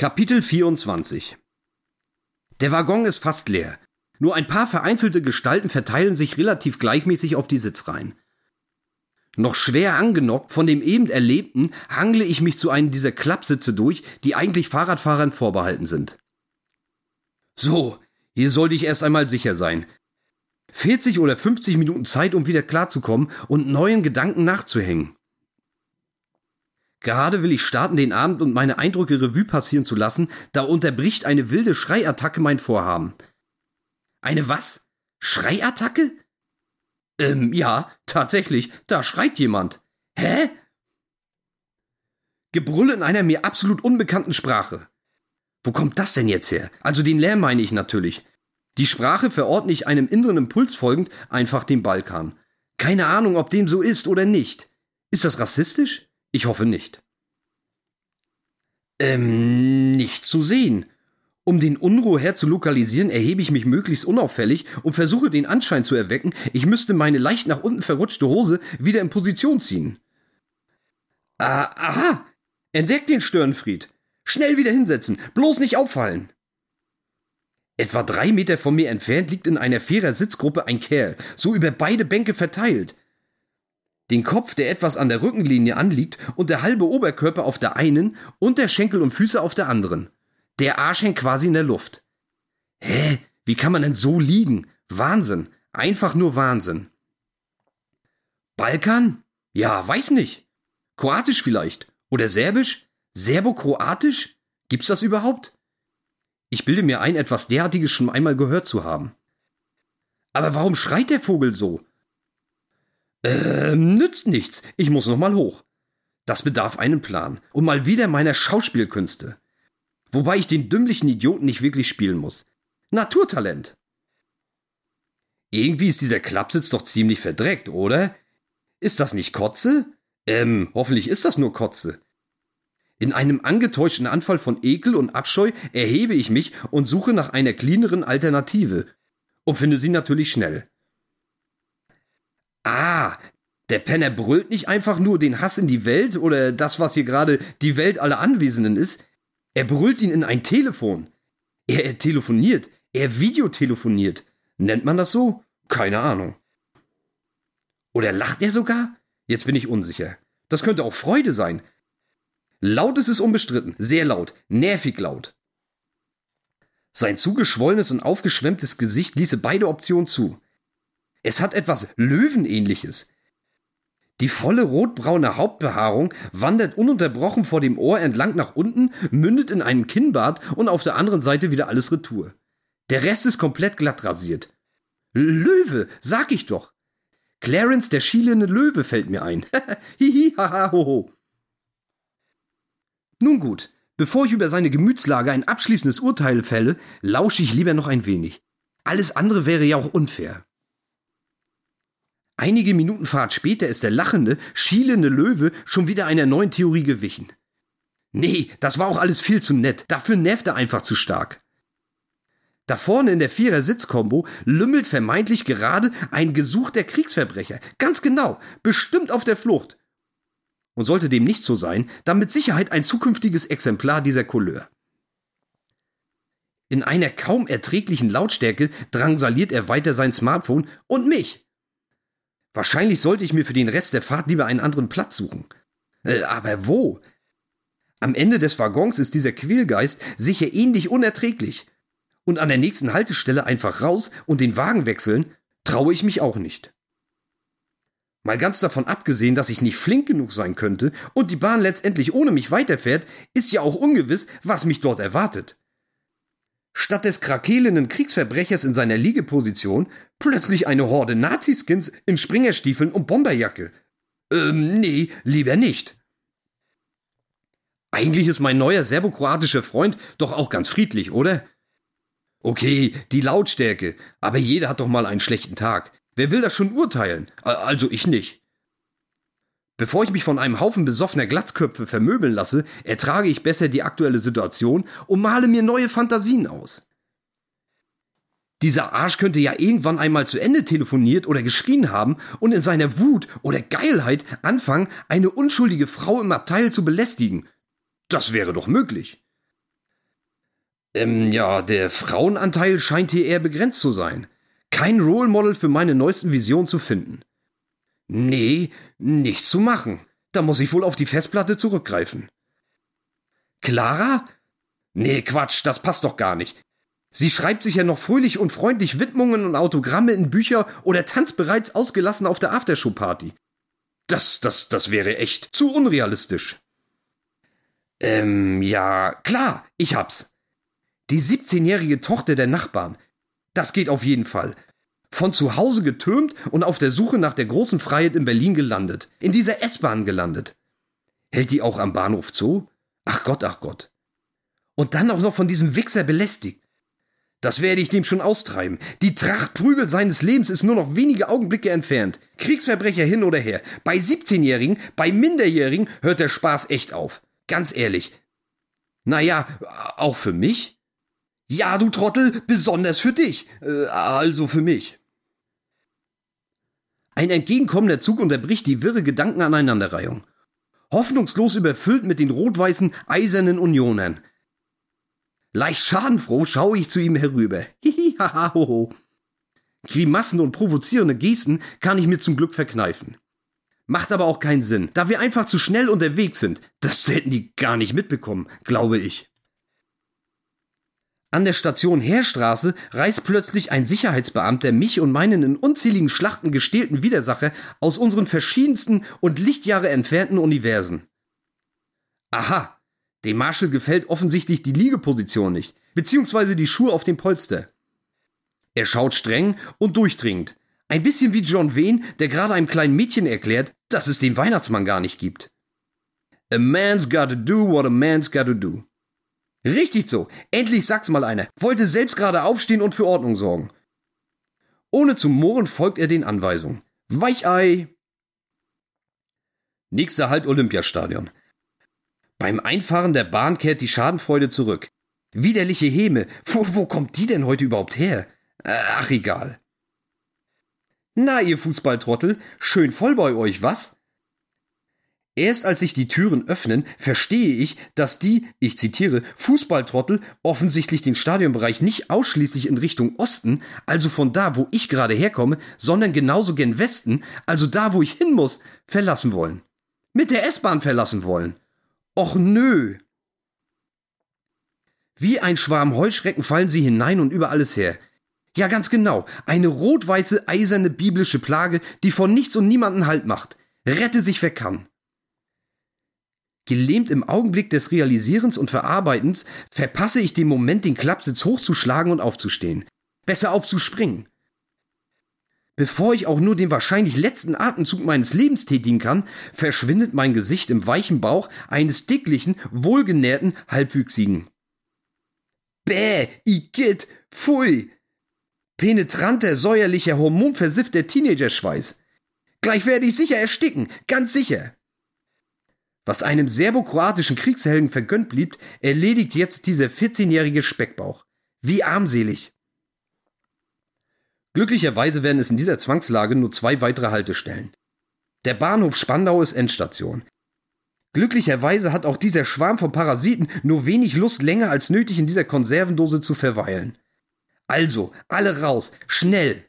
Kapitel 24 Der Waggon ist fast leer. Nur ein paar vereinzelte Gestalten verteilen sich relativ gleichmäßig auf die Sitzreihen. Noch schwer angenockt von dem eben Erlebten hangle ich mich zu einem dieser Klappsitze durch, die eigentlich Fahrradfahrern vorbehalten sind. So, hier sollte ich erst einmal sicher sein. 40 oder 50 Minuten Zeit, um wieder klarzukommen und neuen Gedanken nachzuhängen. Gerade will ich starten, den Abend und meine Eindrücke Revue passieren zu lassen, da unterbricht eine wilde Schreiattacke mein Vorhaben. Eine was? Schreiattacke? Ähm, ja, tatsächlich, da schreit jemand. Hä? Gebrüll in einer mir absolut unbekannten Sprache. Wo kommt das denn jetzt her? Also den Lärm meine ich natürlich. Die Sprache verordne ich einem inneren Impuls folgend einfach dem Balkan. Keine Ahnung, ob dem so ist oder nicht. Ist das rassistisch? Ich hoffe nicht. Ähm, nicht zu sehen. Um den Unruheherd zu lokalisieren, erhebe ich mich möglichst unauffällig und versuche den Anschein zu erwecken, ich müsste meine leicht nach unten verrutschte Hose wieder in Position ziehen. Ah, aha! Entdeckt den Störenfried! Schnell wieder hinsetzen, bloß nicht auffallen! Etwa drei Meter von mir entfernt liegt in einer Vierer-Sitzgruppe ein Kerl, so über beide Bänke verteilt den Kopf, der etwas an der Rückenlinie anliegt, und der halbe Oberkörper auf der einen und der Schenkel und Füße auf der anderen. Der Arsch hängt quasi in der Luft. Hä? Wie kann man denn so liegen? Wahnsinn. Einfach nur Wahnsinn. Balkan? Ja, weiß nicht. Kroatisch vielleicht. Oder Serbisch? Serbo-Kroatisch? Gibt's das überhaupt? Ich bilde mir ein, etwas derartiges schon einmal gehört zu haben. Aber warum schreit der Vogel so? Ähm, nützt nichts. Ich muss noch mal hoch. Das bedarf einem Plan. Und mal wieder meiner Schauspielkünste. Wobei ich den dümmlichen Idioten nicht wirklich spielen muss. Naturtalent. Irgendwie ist dieser Klappsitz doch ziemlich verdreckt, oder? Ist das nicht Kotze? Ähm, hoffentlich ist das nur Kotze. In einem angetäuschten Anfall von Ekel und Abscheu erhebe ich mich und suche nach einer cleaneren Alternative. Und finde sie natürlich schnell. Ah, der Penner brüllt nicht einfach nur den Hass in die Welt oder das, was hier gerade die Welt aller Anwesenden ist. Er brüllt ihn in ein Telefon. Er, er telefoniert. Er videotelefoniert. Nennt man das so? Keine Ahnung. Oder lacht er sogar? Jetzt bin ich unsicher. Das könnte auch Freude sein. Laut ist es unbestritten. Sehr laut. Nervig laut. Sein zugeschwollenes und aufgeschwemmtes Gesicht ließe beide Optionen zu. Es hat etwas Löwenähnliches. Die volle rotbraune Hauptbehaarung wandert ununterbrochen vor dem Ohr entlang nach unten, mündet in einen Kinnbart und auf der anderen Seite wieder alles Retour. Der Rest ist komplett glatt rasiert. Löwe, sag ich doch. Clarence, der schielende Löwe, fällt mir ein. Hihi, haha, hoho. Nun gut, bevor ich über seine Gemütslage ein abschließendes Urteil fälle, lausche ich lieber noch ein wenig. Alles andere wäre ja auch unfair. Einige Minuten Fahrt später ist der lachende, schielende Löwe schon wieder einer neuen Theorie gewichen. Nee, das war auch alles viel zu nett. Dafür nervt er einfach zu stark. Da vorne in der Vierer-Sitzkombo lümmelt vermeintlich gerade ein gesuchter Kriegsverbrecher. Ganz genau, bestimmt auf der Flucht. Und sollte dem nicht so sein, dann mit Sicherheit ein zukünftiges Exemplar dieser Couleur. In einer kaum erträglichen Lautstärke drangsaliert er weiter sein Smartphone und mich. Wahrscheinlich sollte ich mir für den Rest der Fahrt lieber einen anderen Platz suchen. Äh, aber wo? Am Ende des Waggons ist dieser Quälgeist sicher ähnlich unerträglich. Und an der nächsten Haltestelle einfach raus und den Wagen wechseln, traue ich mich auch nicht. Mal ganz davon abgesehen, dass ich nicht flink genug sein könnte und die Bahn letztendlich ohne mich weiterfährt, ist ja auch ungewiss, was mich dort erwartet. Statt des krakelenden Kriegsverbrechers in seiner Liegeposition plötzlich eine Horde Naziskins in Springerstiefeln und Bomberjacke. Ähm, nee, lieber nicht. Eigentlich ist mein neuer serbokroatischer Freund doch auch ganz friedlich, oder? Okay, die Lautstärke, aber jeder hat doch mal einen schlechten Tag. Wer will das schon urteilen? Also ich nicht. Bevor ich mich von einem Haufen besoffener Glatzköpfe vermöbeln lasse, ertrage ich besser die aktuelle Situation und male mir neue Fantasien aus. Dieser Arsch könnte ja irgendwann einmal zu Ende telefoniert oder geschrien haben und in seiner Wut oder Geilheit anfangen, eine unschuldige Frau im Abteil zu belästigen. Das wäre doch möglich. Ähm, ja, der Frauenanteil scheint hier eher begrenzt zu sein. Kein Role Model für meine neuesten Visionen zu finden. Nee, nicht zu machen. Da muss ich wohl auf die Festplatte zurückgreifen. Clara? Nee, Quatsch, das passt doch gar nicht. Sie schreibt sich ja noch fröhlich und freundlich Widmungen und Autogramme in Bücher oder tanzt bereits ausgelassen auf der Aftershow-Party. Das, das, das wäre echt zu unrealistisch. Ähm, ja, klar, ich hab's. Die 17-jährige Tochter der Nachbarn. Das geht auf jeden Fall. Von zu Hause getürmt und auf der Suche nach der großen Freiheit in Berlin gelandet. In dieser S-Bahn gelandet. Hält die auch am Bahnhof Zoo? Ach Gott, ach Gott. Und dann auch noch von diesem Wichser belästigt. Das werde ich dem schon austreiben. Die Trachtprügel seines Lebens ist nur noch wenige Augenblicke entfernt. Kriegsverbrecher hin oder her. Bei 17-Jährigen, bei Minderjährigen hört der Spaß echt auf. Ganz ehrlich. Naja, auch für mich? Ja, du Trottel, besonders für dich. Äh, also für mich. Ein entgegenkommender Zug unterbricht die wirre Gedankenaneinanderreihung. Hoffnungslos überfüllt mit den rot-weißen eisernen Unionern. Leicht schadenfroh schaue ich zu ihm herüber. Hihi. Grimassen und provozierende Gesten kann ich mir zum Glück verkneifen. Macht aber auch keinen Sinn, da wir einfach zu schnell unterwegs sind. Das hätten die gar nicht mitbekommen, glaube ich. An der Station Heerstraße reißt plötzlich ein Sicherheitsbeamter mich und meinen in unzähligen Schlachten gestählten Widersacher aus unseren verschiedensten und Lichtjahre entfernten Universen. Aha, dem Marshall gefällt offensichtlich die Liegeposition nicht, beziehungsweise die Schuhe auf dem Polster. Er schaut streng und durchdringend. Ein bisschen wie John Wayne, der gerade einem kleinen Mädchen erklärt, dass es den Weihnachtsmann gar nicht gibt. A man's gotta do what a man's gotta do. Richtig so. Endlich sag's mal einer. Wollte selbst gerade aufstehen und für Ordnung sorgen. Ohne zu murren folgt er den Anweisungen. Weichei! Nächster Halt Olympiastadion. Beim Einfahren der Bahn kehrt die Schadenfreude zurück. Widerliche Häme. Wo, wo kommt die denn heute überhaupt her? Ach, egal. Na, ihr Fußballtrottel, schön voll bei euch, was? Erst als sich die Türen öffnen, verstehe ich, dass die, ich zitiere, Fußballtrottel offensichtlich den Stadionbereich nicht ausschließlich in Richtung Osten, also von da, wo ich gerade herkomme, sondern genauso gen Westen, also da, wo ich hin muss, verlassen wollen. Mit der S-Bahn verlassen wollen. Och nö. Wie ein Schwarm Heuschrecken fallen sie hinein und über alles her. Ja, ganz genau. Eine rot-weiße, eiserne biblische Plage, die von nichts und niemanden Halt macht. Rette sich, wer kann. Gelähmt im Augenblick des Realisierens und Verarbeitens verpasse ich den Moment, den Klappsitz hochzuschlagen und aufzustehen. Besser aufzuspringen. Bevor ich auch nur den wahrscheinlich letzten Atemzug meines Lebens tätigen kann, verschwindet mein Gesicht im weichen Bauch eines dicklichen, wohlgenährten, halbwüchsigen. Bäh, Igitt, pfui! Penetranter, säuerlicher, hormonversiffter Teenagerschweiß. Gleich werde ich sicher ersticken, ganz sicher. Was einem serbokroatischen Kriegshelden vergönnt blieb, erledigt jetzt dieser 14-jährige Speckbauch. Wie armselig. Glücklicherweise werden es in dieser Zwangslage nur zwei weitere Haltestellen. Der Bahnhof Spandau ist Endstation. Glücklicherweise hat auch dieser Schwarm von Parasiten nur wenig Lust länger als nötig in dieser Konservendose zu verweilen. Also, alle raus, schnell!